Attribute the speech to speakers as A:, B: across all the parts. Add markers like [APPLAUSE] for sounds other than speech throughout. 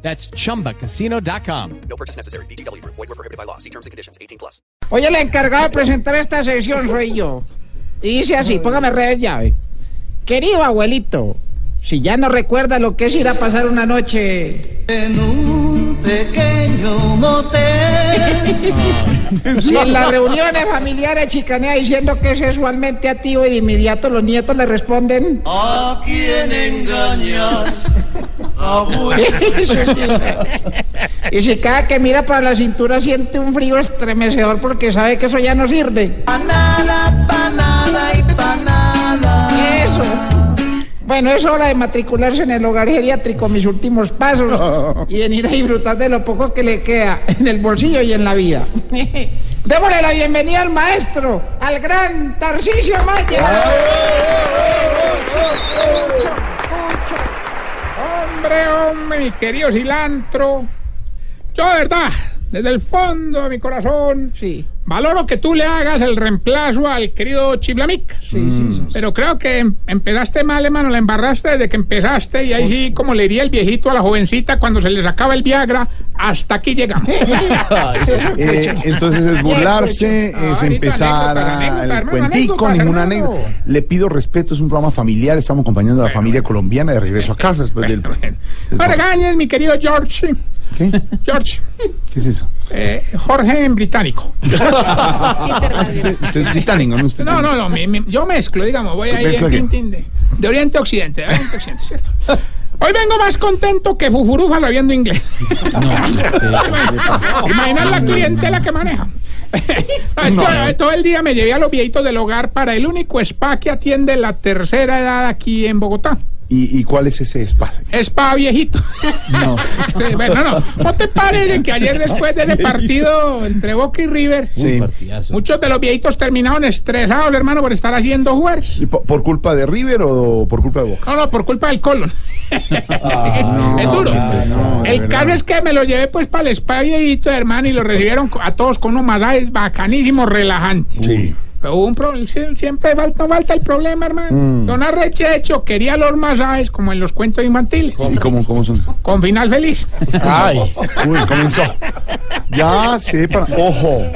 A: That's chumbacasino.com.
B: No purchase necessary. BGW. Void were prohibited by law. See terms and conditions. 18 plus.
C: Oye, el encargado de presentar esta sesión soy yo. Y dice así, póngame redes llave. Querido abuelito, si ya no recuerda lo que es ir a pasar una noche...
D: En un pequeño motel.
C: Si en las [LAUGHS] reuniones familiares chicanea diciendo que es sexualmente activo y de inmediato los nietos le responden...
D: ¿A quién engañas?
C: Eso sí. [LAUGHS] Y si cada que mira para la cintura siente un frío estremecedor porque sabe que eso ya no sirve.
D: Panada, panada y panada.
C: Eso. Bueno, es hora de matricularse en el hogar geriátrico, mis últimos pasos, [LAUGHS] y venir a disfrutar de lo poco que le queda en el bolsillo y en la vida. [LAUGHS] Démosle la bienvenida al maestro, al gran Tarcisio Maya.
E: Mi querido cilantro. Yo, de verdad, desde el fondo de mi corazón,
C: Sí,
E: valoro que tú le hagas el reemplazo al querido Chiblamic.
C: sí, sí, sí.
E: Pero creo que em- empezaste mal, hermano, la embarraste desde que empezaste y ahí sí, como le diría el viejito a la jovencita cuando se le sacaba el Viagra, hasta aquí llegamos. [LAUGHS]
F: Eh, entonces es burlarse, es empezar
E: anécdota,
F: a-
E: anécdota,
F: el
E: hermano,
F: cuentico,
E: anécdota,
F: ninguna anécdota. Le pido respeto, es un programa familiar, estamos acompañando a la
E: Bueno,
F: familia
E: bueno.
F: colombiana de regreso a casa después del-
E: No regañes, mi querido George.
F: ¿Qué?
E: George,
F: ¿Qué es eso?
E: eh, Jorge en británico. [LAUGHS]
F: Usted, usted es británico, ¿no? Usted-
E: No, no, no, mi- mi- yo mezclo, digamos, voy ahí
F: ¿Mezcla
E: en tintín de, de Oriente a Occidente, de Oriente a Occidente, ¿cierto? Hoy vengo más contento que Fufurúfalo viendo inglés. [LAUGHS] Imagina la clientela que maneja. No, es que, eh, todo el día me llevé a los viejitos del hogar para el único spa que atiende la tercera edad aquí en Bogotá.
F: ¿Y, y cuál es ese espacio?
E: Spa viejito.
F: No. [LAUGHS]
E: Sí, bueno, no. ¿No te parece que ayer después del partido entre Boca y River,
F: Sí.
E: muchos de los viejitos terminaron estresados, hermano, por estar haciendo juegos?
F: ¿Y po- ¿Por culpa de River o por culpa de Boca?
E: No, no, por culpa del colon. [LAUGHS] es duro.
F: Ah, no, de
E: el caso es que me lo llevé pues para el spa viejito, hermano, y lo recibieron a todos con unos masajes bacanísimos, relajantes.
F: Sí.
E: Pero hubo un problema, siempre falta, falta el problema, hermano.
F: Mm.
E: Don Arrechecho quería los masajes como en los cuentos infantiles,
F: ¿Y cómo, cómo son?
E: con final feliz.
F: Ay, uy, comenzó. Ya sepa, ojo,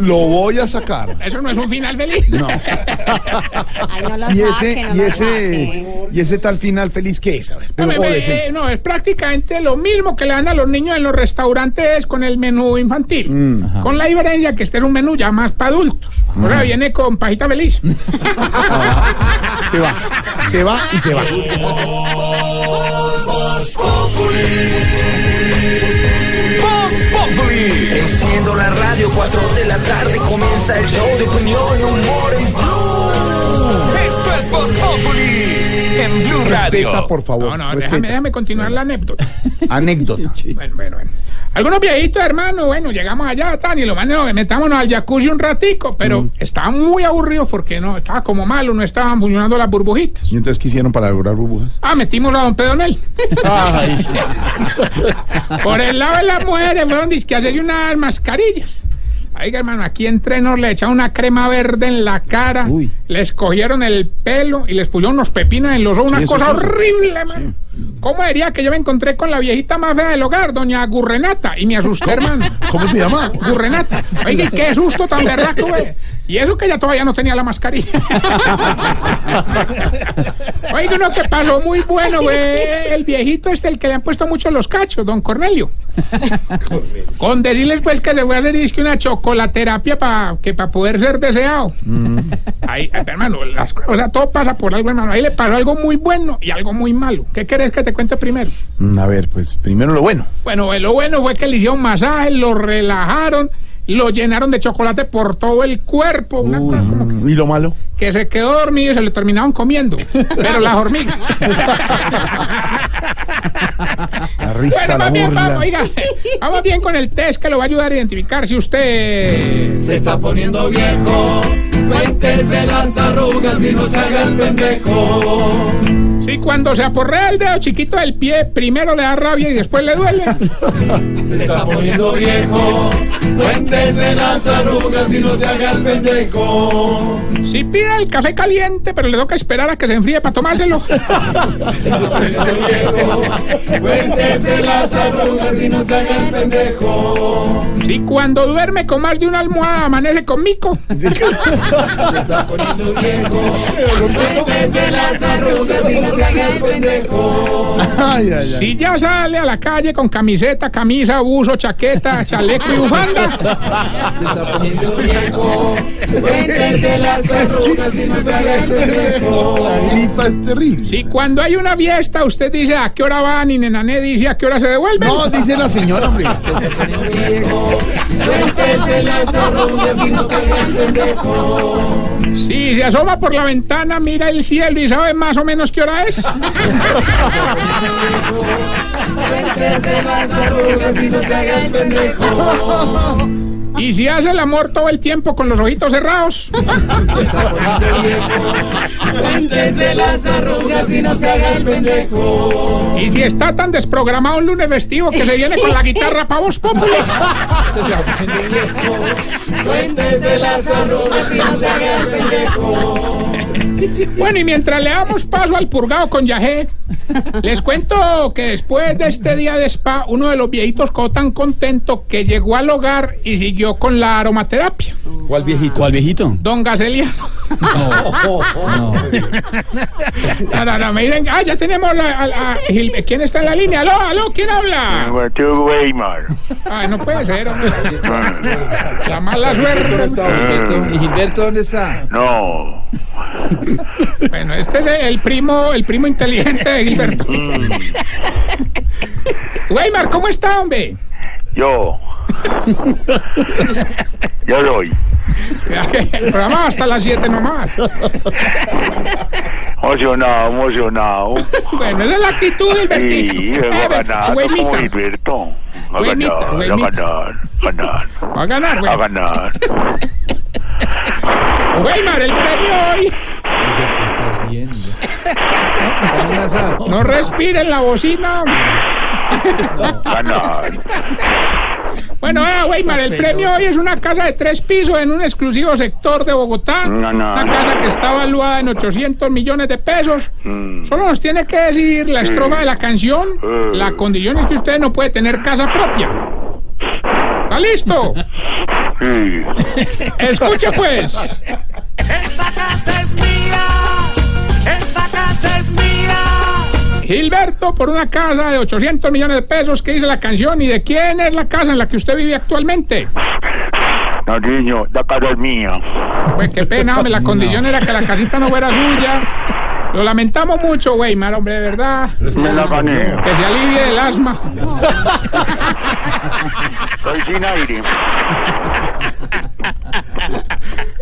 F: lo voy a sacar.
E: Eso no es un final feliz.
F: No. [LAUGHS]
G: Ay, no lo
F: Y
G: saque,
F: ese,
G: no
F: y
G: lo
F: ese,
G: saque.
F: y ese tal final feliz, ¿qué es? A ver,
E: No,
F: pero
E: me- me-
F: decente.
E: eh, no, es prácticamente lo mismo que le dan a los niños en los restaurantes con el menú infantil.
F: Mm.
E: Con la diferencia que este es un menú ya más para adultos. Ahora viene con pajita feliz. [LAUGHS]
F: Se va, se va y se va. [LAUGHS]
D: radio, 4 de la tarde comienza el show de opinión y humor en Blue. Esto es Voz Populi en Blue
F: Respeta, por favor.
E: No, no, déjame, déjame continuar la anécdota. [LAUGHS]
F: Anécdota. [LAUGHS]
E: Bueno, bueno, bueno. Algunos viejitos, hermano, bueno, llegamos allá, tan, y lo mano, metámonos al jacuzzi un ratico, pero
F: Mm.
E: estaba muy aburrido porque no, estaba como malo, no estaban funcionando las burbujitas.
F: ¿Y entonces qué hicieron para lograr burbujas?
E: Ah, metimos a don Pedonel.
F: Ay, [LAUGHS]
E: Por el lado de las mujeres fueron disque hacerse unas mascarillas. Oiga, hermano, aquí entre nos le echaron una crema verde en la cara,
F: Uy.
E: les cogieron el pelo y les pusieron unos pepinos en los ojos, una
F: Sí,
E: cosa horrible, hermano. ¿Cómo diría que yo me encontré con la viejita más fea del hogar, doña Gurrenata? Y me asusté, hermano.
F: ¿Cómo se llama?
E: Gurrenata. Oiga, y qué susto tan berraco, ve. Y eso que ella todavía no tenía la mascarilla. [LAUGHS] Oiga, uno que pasó muy bueno, güey. El viejito este, el que le han puesto mucho los cachos, don Cornelio. Con decirles, pues, que le voy a hacer disque una chocolaterapia para que para poder ser deseado. Ahí, eh, hermano, las, o sea, todo pasa por algo, hermano. Ahí le pasó algo muy bueno y algo muy malo. ¿Qué querés que te cuente primero?
F: Mm, A ver, pues primero lo bueno.
E: Bueno, lo bueno fue que le hicieron masaje, lo relajaron lo llenaron de chocolate por todo el cuerpo. Una cosa como que-
F: ¿Y lo malo?
E: que se quedó dormido y se lo terminaron comiendo. [LAUGHS] Pero las hormigas. [LAUGHS]
F: La risa,
E: Bueno,
F: la
E: más bien, vamos, oiga, vamos bien con el test que lo va a ayudar a identificar si usted...
D: Se está poniendo viejo. Cuéntese las arrugas y no se haga el pendejo.
E: Si cuando se aporrea el dedo chiquito del pie, primero le da rabia y después le duele.
D: Se está poniendo viejo. Cuéntese las arrugas y no se haga el pendejo.
E: Si pide el café caliente, pero le toca esperar a que se enfríe para tomárselo. [LAUGHS]
D: Cuéntese las arrugas y no se haga el pendejo.
E: Si cuando duerme con más de una almohada amanece con mico. [LAUGHS]
D: Se está poniendo viejo. Cuéntese las arrugas y no se haga el pendejo.
E: Si ya sale a la calle con camiseta, camisa, buzo, chaqueta, chaleco y bufanda.
D: Se está poniendo viejo. Cuéntese las arrugas y no se haga el pendejo.
F: La gripa es terrible.
E: Si cuando hay una fiesta usted dice a qué hora van y Nenané dice a qué hora se devuelven.
F: No, dice la señora, hombre.
D: Cuéntese las arrugas y no se haga el pendejo.
E: Si se asoma por la ventana, mira el cielo y sabe más o menos qué hora es. [LAUGHS]
D: Las arrugas y no se haga el pendejo.
E: Y si hace el amor todo el tiempo con los ojitos cerrados.
D: Cuéntese las arrugas y no se haga el pendejo.
E: Y si está tan desprogramado un lunes festivo que se viene con la guitarra pa' vos populi.
D: Cuéntese las arrugas y no se haga el pendejo.
E: Bueno, y mientras le damos paso al purgado con Yajé, les cuento que después de este día de spa, uno de los viejitos quedó tan contento que llegó al hogar y siguió con la aromaterapia.
F: ¿Cuál viejito?
H: ¿Cuál viejito?
E: Don Gaceliano. No, no, no, miren, ah, ya tenemos a, a- a Gil- ¿Quién está en la línea? ¿Aló, aló? ¿Quién habla?
I: Weimar.
E: Ay, no puede ser, hombre. La mala suerte.
H: ¿Y Gilberto dónde está?
I: No. [LAUGHS]
E: Bueno, este es el primo, el primo inteligente de Gilberto. [LAUGHS] Weimar, ¿cómo está, hombre?
I: Yo. [LAUGHS] Yo
E: que El programa va hasta las 7 nomás.
I: Emocionado, emocionado.
E: Bueno, esa es la actitud del
I: Sí, vengo
E: Eh,
I: ganando como Gilberto. A
E: Weimita,
I: ganar, a
E: Weimita.
I: ganar, ganar,
E: Va a ganar,
I: a
E: güey.
I: ganar.
E: Weimar, el premio hoy. No respire en la bocina.
I: Ganar.
E: Bueno, ah, Weimar, el premio hoy es una casa de tres pisos en un exclusivo sector de Bogotá.
I: No, no,
E: Una
I: no.
E: casa que está valuada en 800 millones de pesos.
I: Mm.
E: Solo nos tiene que decir la estrofa de la canción.
I: Eh.
E: La condición es que usted no puede tener casa propia. ¿Está listo?
I: Sí.
E: Escuche pues.
D: Esta casa es mía.
E: Gilberto, por una casa de 800 millones de pesos, ¿qué dice la canción? ¿Y de quién es la casa en la que usted vive actualmente?
I: No, niño, la casa es mía.
E: Pues qué pena, hombre, la condición era que la casita no fuera suya. Lo lamentamos mucho, Weimar, hombre, de verdad.
I: Me la gané.
E: Que se alivie del asma.
I: Estoy sin aire.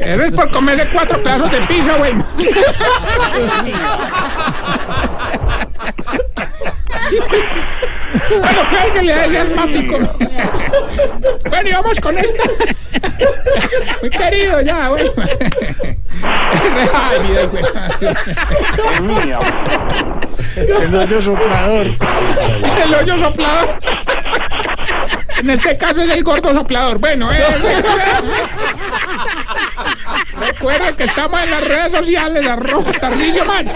E: Eso es por comer de cuatro pedazos de pizza, Weimar. Bueno, cállale a ese asmático. Bueno, y vamos con esto. Muy querido ya, Weimar. Ay,
I: mía.
F: El hoyo soplador.
E: El hoyo soplador. En este caso es el gordo soplador. Bueno, eh, recuerden que estamos en las redes sociales, arroba Tarcillo Man.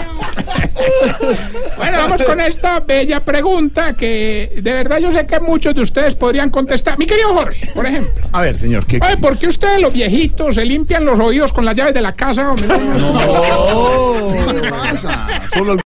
E: Bueno, vamos con esta bella pregunta que de verdad yo sé que muchos de ustedes podrían contestar. Mi querido Jorge, por ejemplo.
F: A ver, señor, ¿qué?
E: Oye, ¿por qué ustedes los viejitos se limpian los oídos con las llaves de la casa? hombre?
F: ¿Qué pasa? Solo